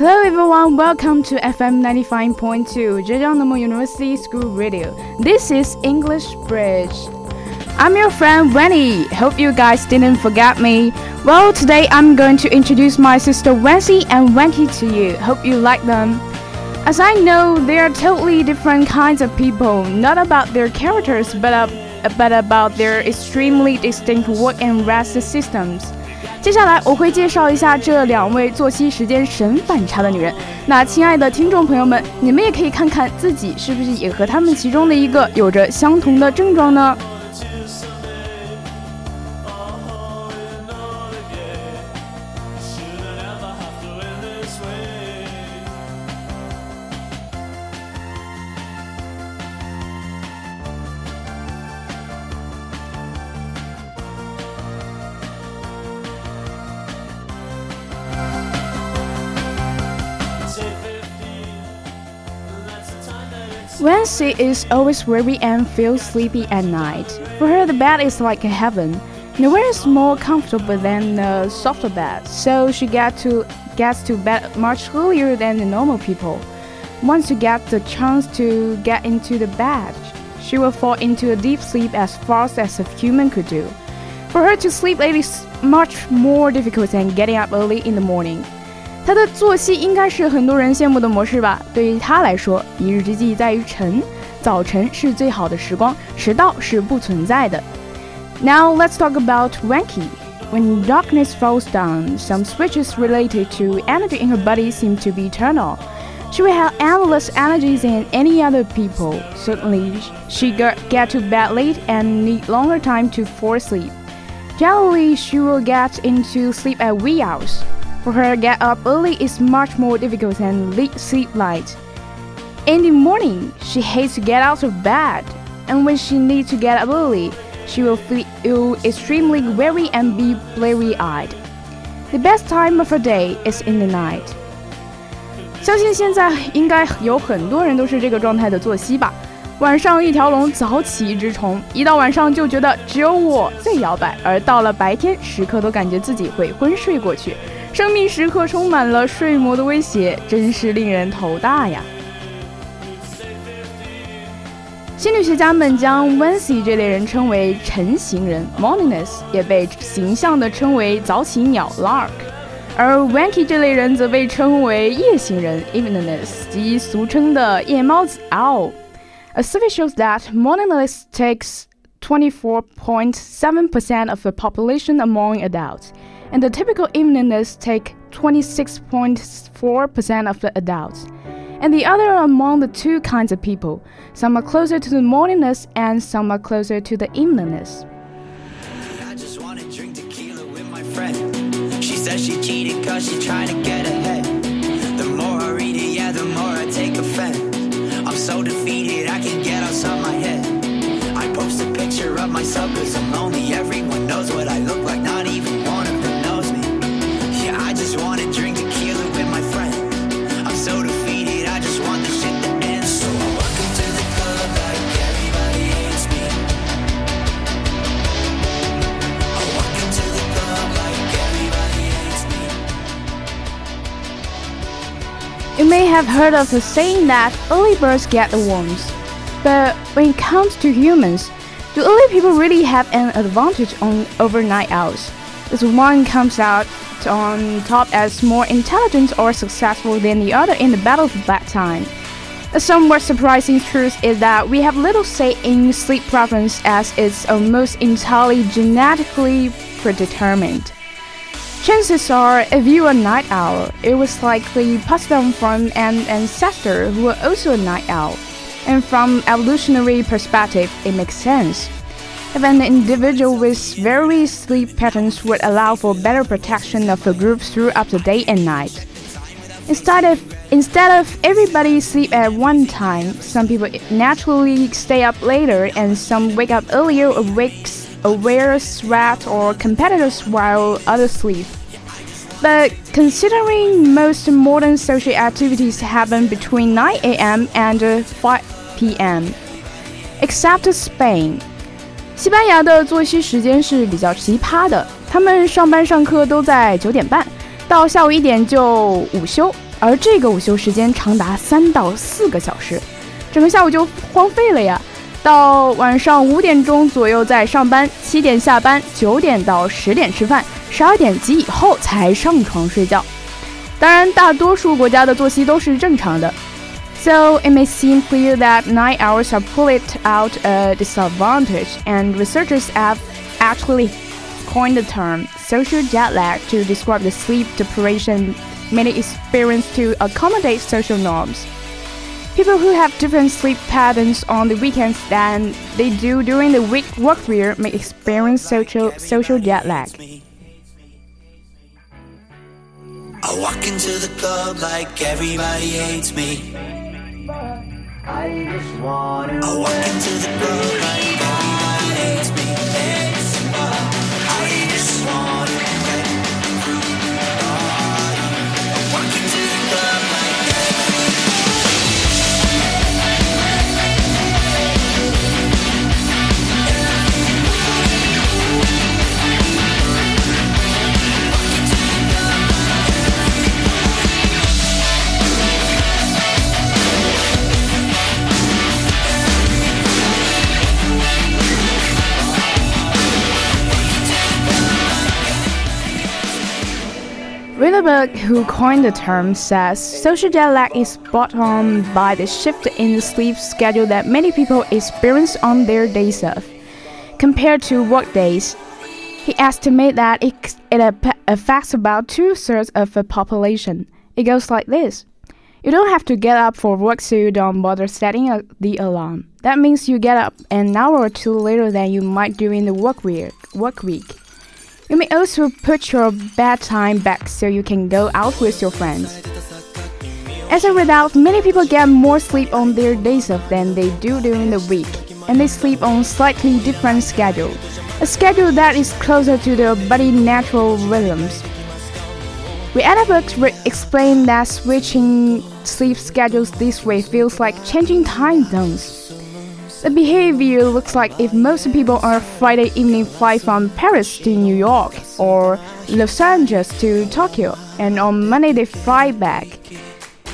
Hello everyone, welcome to FM 95.2 Zhejiang Normal University School Radio. This is English Bridge. I'm your friend Wendy. Hope you guys didn't forget me. Well, today I'm going to introduce my sister Wency and Wendy to you. Hope you like them. As I know, they are totally different kinds of people, not about their characters, but, uh, but about their extremely distinct work and rest systems. 接下来我会介绍一下这两位作息时间神反差的女人。那亲爱的听众朋友们，你们也可以看看自己是不是也和她们其中的一个有着相同的症状呢？Wency is always weary and feels sleepy at night. For her, the bed is like a heaven. Nowhere is more comfortable than a softer bed, so she get to gets to bed much earlier than the normal people. Once you get the chance to get into the bed, she will fall into a deep sleep as fast as a human could do. For her to sleep late is much more difficult than getting up early in the morning. 他的作息应该是很多人羡慕的模式吧？对于他来说，一日之计在于晨，早晨是最好的时光，迟到是不存在的。Now let's talk about Wanky. When darkness falls down, some switches related to energy in her body seem to be turned off. She will have endless energies than any other people. Certainly, she get to bed late and need longer time to fall asleep. Generally, she will get into sleep at wee hours. For her, get up early is much more difficult than sleep late. In the morning, she hates to get out of bed, and when she needs to get up early, she will feel extremely weary and be bleary-eyed. The best time of her day is in the night. 相信现在应该有很多人都是这个状态的作息吧。晚上一条龙，早起一只虫，一到晚上就觉得只有我最摇摆，而到了白天，时刻都感觉自己会昏睡过去。 生命时刻充满了睡魔的威胁，真是令人头大呀！心理学家们将 Wency 这类人称为晨行人 （Morningness），也被形象地称为早起鸟 （Lark），而 Wanky 这类人则被称为夜行人 （Eveningness） 及俗称的夜猫子 （Owl）。A survey shows that Morningness takes 24.7% of the population among adults and the typical eveningness take 26.4% of the adults. And the other are among the two kinds of people. Some are closer to the morningness and some are closer to the eveningness. She says she cheated cause she's trying to get heard of the saying that early birds get the worms. But when it comes to humans, do early people really have an advantage on overnight owls? This one comes out on top as more intelligent or successful than the other in the battle for that time. A somewhat surprising truth is that we have little say in sleep preference as it's almost entirely genetically predetermined. Chances are, if you are a night owl, it was likely passed down from an ancestor who was also a night owl. And from evolutionary perspective, it makes sense. If an individual with various sleep patterns would allow for better protection of the group throughout the day and night. Instead of instead of everybody sleep at one time, some people naturally stay up later and some wake up earlier awakes aware sweat or competitors while others sleep. But considering most modern social activities happen between 9 a.m. and 5 p.m., except Spain, 西班牙的作息时间是比较奇葩的，他们上班上课都在九点半，到下午一点就午休。 而这个午休时间长达三到四个小时，整个下午就荒废了呀。 到晚上五点钟左右再上班，七点下班，九点到十点吃饭，十二点及以后才上床睡觉。当然，大多数国家的作息都是正常的。So it may seem clear that nine hours are pulled out a disadvantage, and researchers have actually coined the term social jet lag to describe the sleep deprivation many experience to accommodate social norms. People who have different sleep patterns on the weekends than they do during the week work year may experience social social jet lag. I walk into the club like everybody hates me. I walk into the club like everybody hates me. Who coined the term, says social jet lag is brought on by the shift in the sleep schedule that many people experience on their days off, compared to work days. He estimates that it, it affects about two thirds of the population. It goes like this. You don't have to get up for work so you don't bother setting a, the alarm. That means you get up an hour or two later than you might during the work week. Work week. You may also put your bedtime back so you can go out with your friends. As a result, many people get more sleep on their days off than they do during the week, and they sleep on slightly different schedule, a schedule that is closer to their body's natural rhythms. Roenneberg explained that switching sleep schedules this way feels like changing time zones. The behavior looks like if most people on a Friday evening fly from Paris to New York or Los Angeles to Tokyo, and on Monday they fly back.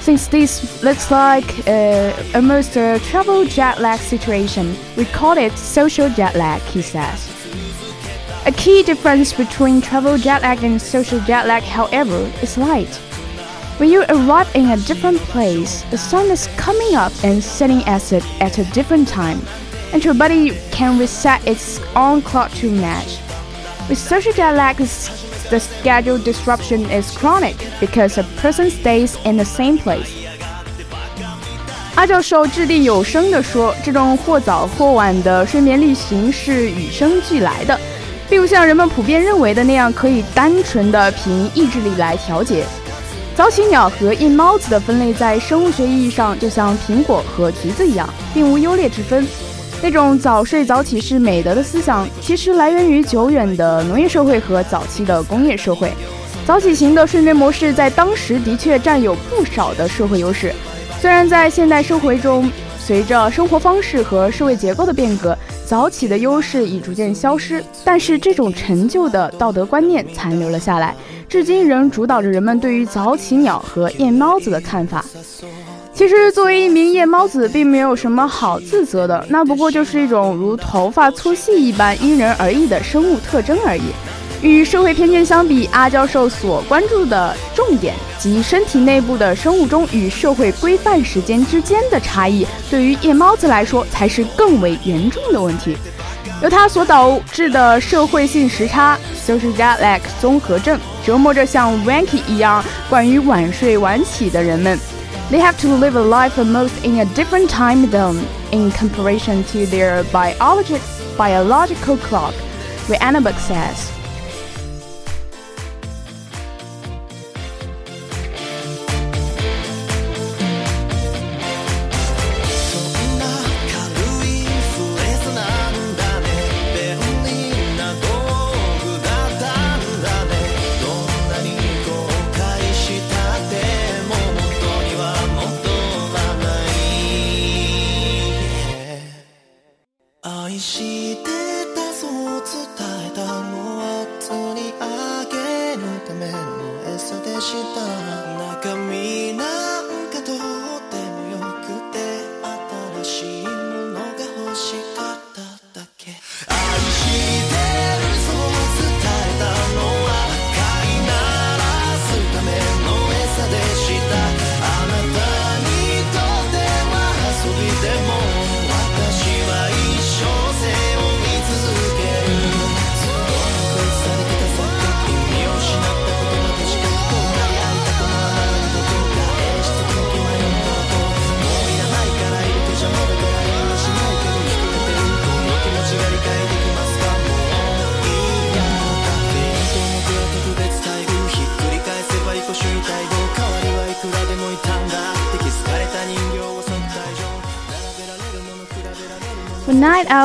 Since this looks like uh, almost a travel jet lag situation, we call it social jet lag, he says. A key difference between travel jet lag and social jet lag, however, is light. When you arrive in a different place, the sun is coming up and setting at it at a different time, and your body can reset its own clock to match. With social jet lag, the schedule disruption is chronic because a person stays in the same place. 阿教授掷地有声地说：“这种或早或晚的睡眠例行是与生俱来的，并不像人们普遍认为的那样可以单纯的凭意志力来调节。” 早起鸟和夜猫子的分类，在生物学意义上就像苹果和橘子一样，并无优劣之分。那种早睡早起是美德的思想，其实来源于久远的农业社会和早期的工业社会。早起型的睡眠模式在当时的确占有不少的社会优势。虽然在现代社会中，随着生活方式和社会结构的变革，早起的优势已逐渐消失，但是这种陈旧的道德观念残留了下来。至今仍主导着人们对于早起鸟和夜猫子的看法。其实，作为一名夜猫子，并没有什么好自责的，那不过就是一种如头发粗细一般因人而异的生物特征而已。与社会偏见相比，阿教授所关注的重点及身体内部的生物钟与社会规范时间之间的差异，对于夜猫子来说才是更为严重的问题。由它所导致的社会性时差 （social jet lag） 综合症，折磨着像 Wanky 一样惯于晚睡晚起的人们。They have to live a life almost in a different time zone in comparison to their biological biological clock, Roenneberg says.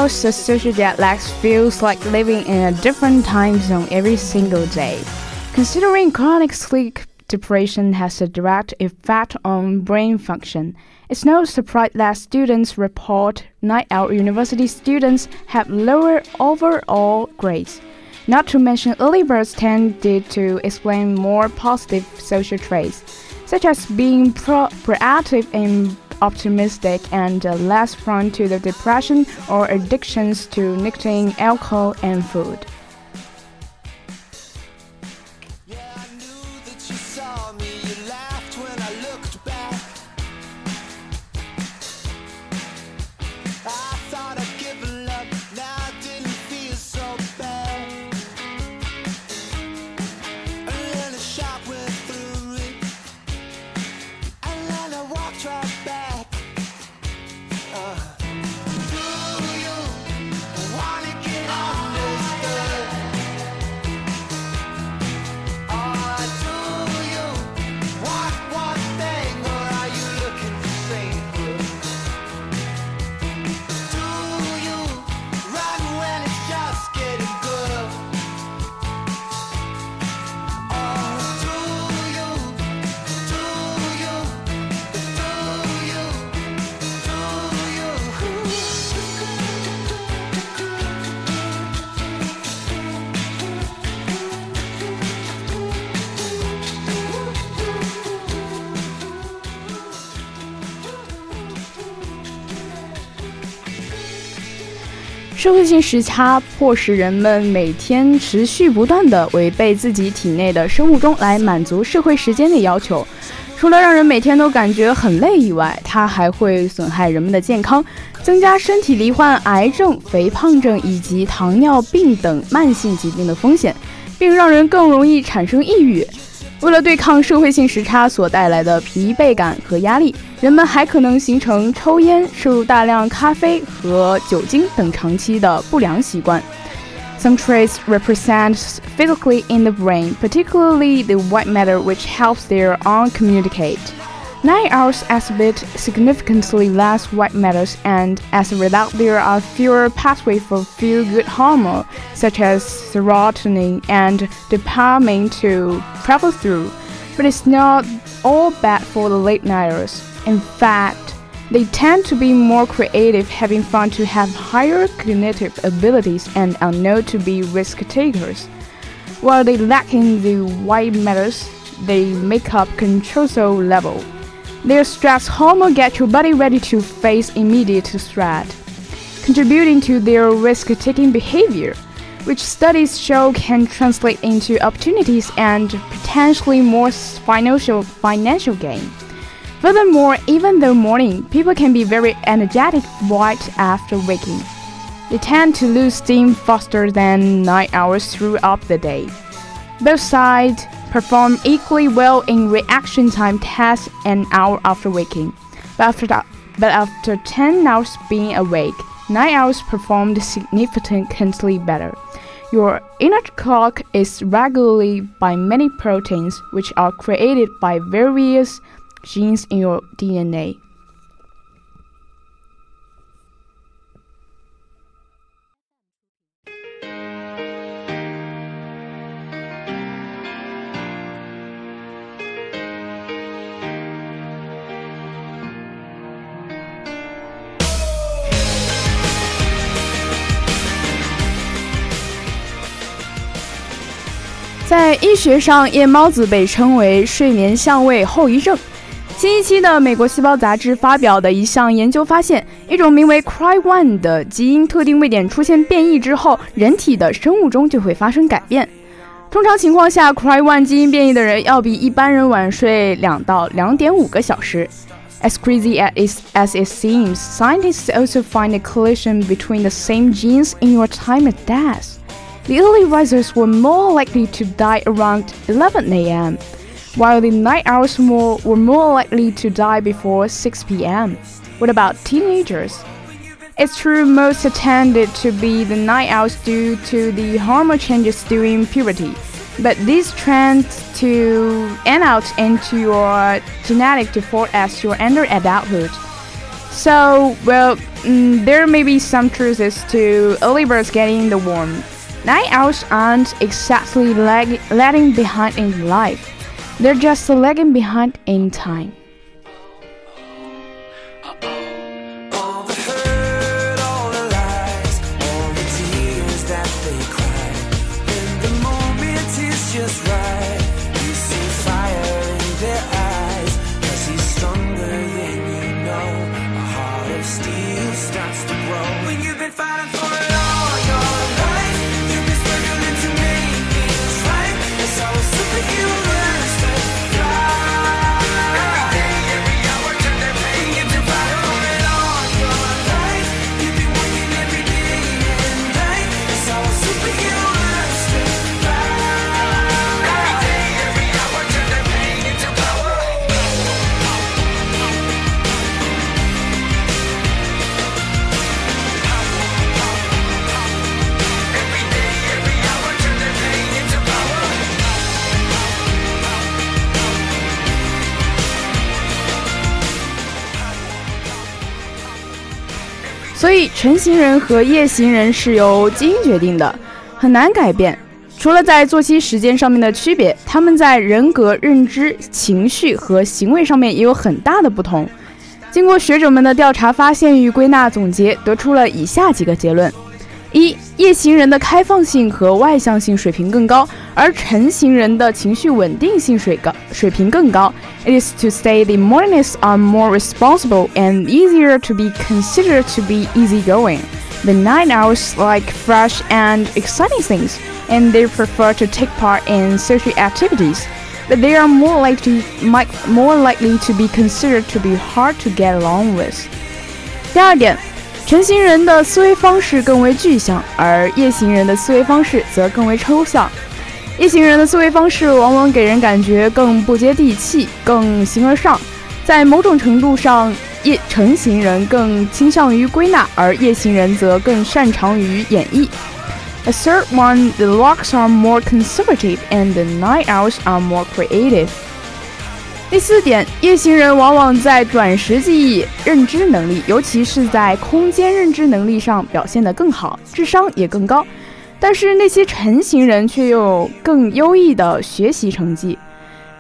The social jet lag feels like living in a different time zone every single day. Considering chronic sleep deprivation has a direct effect on brain function, it's no surprise that students report night owl university students have lower overall grades. Not to mention, early birds tended to explain more positive social traits, such as being pro proactive and optimistic and uh, less prone to the depression or addictions to nicotine, alcohol, and food. 社会性时差迫使人们每天持续不断地违背自己体内的生物钟来满足社会时间的要求。除了让人每天都感觉很累以外，它还会损害人们的健康，增加身体罹患癌症、肥胖症以及糖尿病等慢性疾病的风险，并让人更容易产生抑郁。为了对抗社会性时差所带来的疲惫感和压力，人们还可能形成抽烟、摄入大量咖啡和酒精等长期的不良习惯。Some traits represent physically in the brain, particularly the white matter, which helps their arm communicate. Night owls exhibit significantly less white matters, and as a result, there are fewer pathways for feel-good hormone such as serotonin and dopamine to travel through. But it's not all bad for the late nighters. In fact, they tend to be more creative, having fun to have higher cognitive abilities, and are known to be risk takers. While they lack in the white matters, they make up cortisol level. Their stress hormone get your body ready to face immediate threat, contributing to their risk-taking behavior, which studies show can translate into opportunities and potentially more financial financial gain. Furthermore, even though morning people can be very energetic right after waking, they tend to lose steam faster than night hours throughout the day. Both sides perform equally well in reaction time tests an hour after waking. But after, that, but after 10 hours being awake, 9 hours performed significantly better. Your inner clock is regulated by many proteins which are created by various genes in your DNA. 在医学上，夜猫子被称为睡眠相位后遗症。新一期的《美国细胞杂志》发表的一项研究发现，一种名为 Cry1 的基因特定位点出现变异之后，人体的生物钟就会发生改变。通常情况下，Cry1 基因变异的人要比一般人晚睡两到两点五个小时。As crazy as it seems, scientists also find a collision between the same genes in your time of death. The early risers were more likely to die around 11 a.m., while the night owls more, were more likely to die before 6 p.m. What about teenagers? It's true most tended to be the night owls due to the hormone changes during puberty, but this trends to end out into your genetic default as you enter adulthood. So, well, mm, there may be some truths to early birds getting the worm. Night owls aren't exactly lag- lagging behind in life, they're just lagging behind in time. 所以，晨行人和夜行人是由基因决定的，很难改变。除了在作息时间上面的区别，他们在人格、认知、情绪和行为上面也有很大的不同。经过学者们的调查、发现与归纳总结，得出了以下几个结论。一夜行人的开放性和外向性水平更高，而晨行人的情绪稳定性水高水平更高。It is to say the mornings are more responsible and easier to be considered to be easygoing. The night owls like fresh and exciting things, and they prefer to take part in social activities. But they are more likely, more likely to be considered to be hard to get along with. 第二点。 晨行人的思维方式更为具象，而夜行人的思维方式则更为抽象。夜行人的思维方式往往给人感觉更不接地气，更形而上。在某种程度上，夜晨行人更倾向于归纳，而夜行人则更擅长于演绎。A third one, the locks are more conservative and the night owls are more creative. 第四点，夜行人往往在短时记忆、认知能力，尤其是在空间认知能力上表现得更好，智商也更高。但是那些晨行人却有更优异的学习成绩。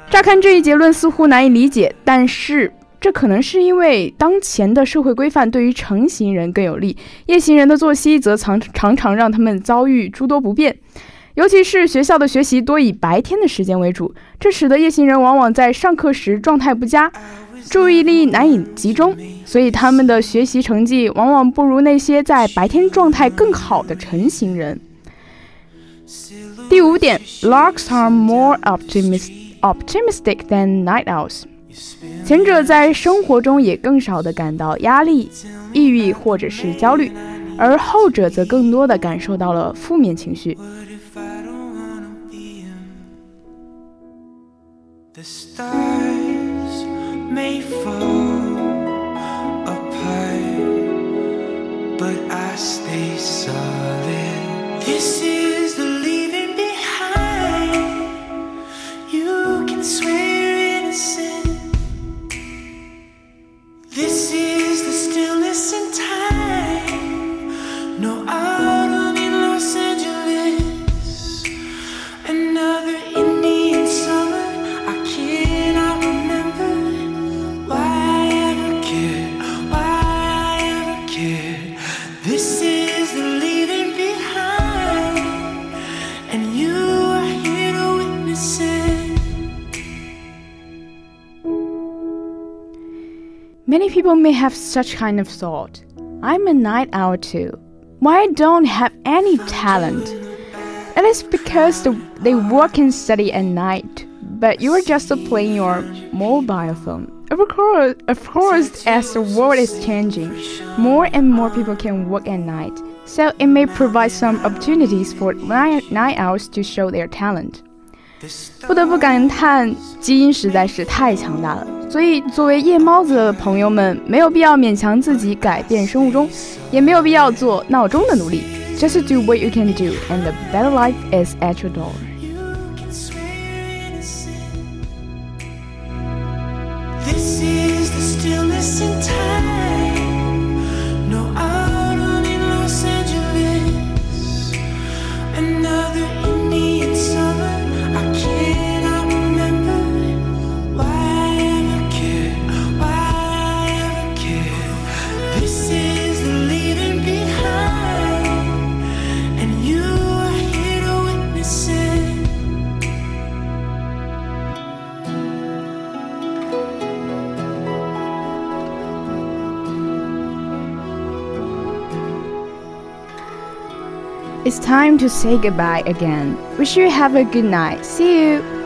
乍看这一结论似乎难以理解，但是这可能是因为当前的社会规范对于晨行人更有利，夜行人的作息则常常常让他们遭遇诸多不便。尤其是学校的学习多以白天的时间为主，这使得夜行人往往在上课时状态不佳，注意力难以集中，所以他们的学习成绩往往不如那些在白天状态更好的晨行人。第五点，Larks are more optimistic than night owls。前者在生活中也更少的感到压力、抑郁或者是焦虑，而后者则更多的感受到了负面情绪。The stars may fall apart, but I stay solid. This is people may have such kind of thought. I'm a night owl too. Why I don't have any talent? It is because the, they work and study at night, but you are just playing your mobile phone. Of course, of course, as the world is changing, more and more people can work at night, so it may provide some opportunities for night, night owls to show their talent. 不得不感叹，基因实在是太强大了。 所以，作为夜猫子的朋友们，没有必要勉强自己改变生物钟，也没有必要做闹钟的奴隶。Just do what you can do, and the better life is at your door. time to say goodbye again. Wish you have a good night. See you!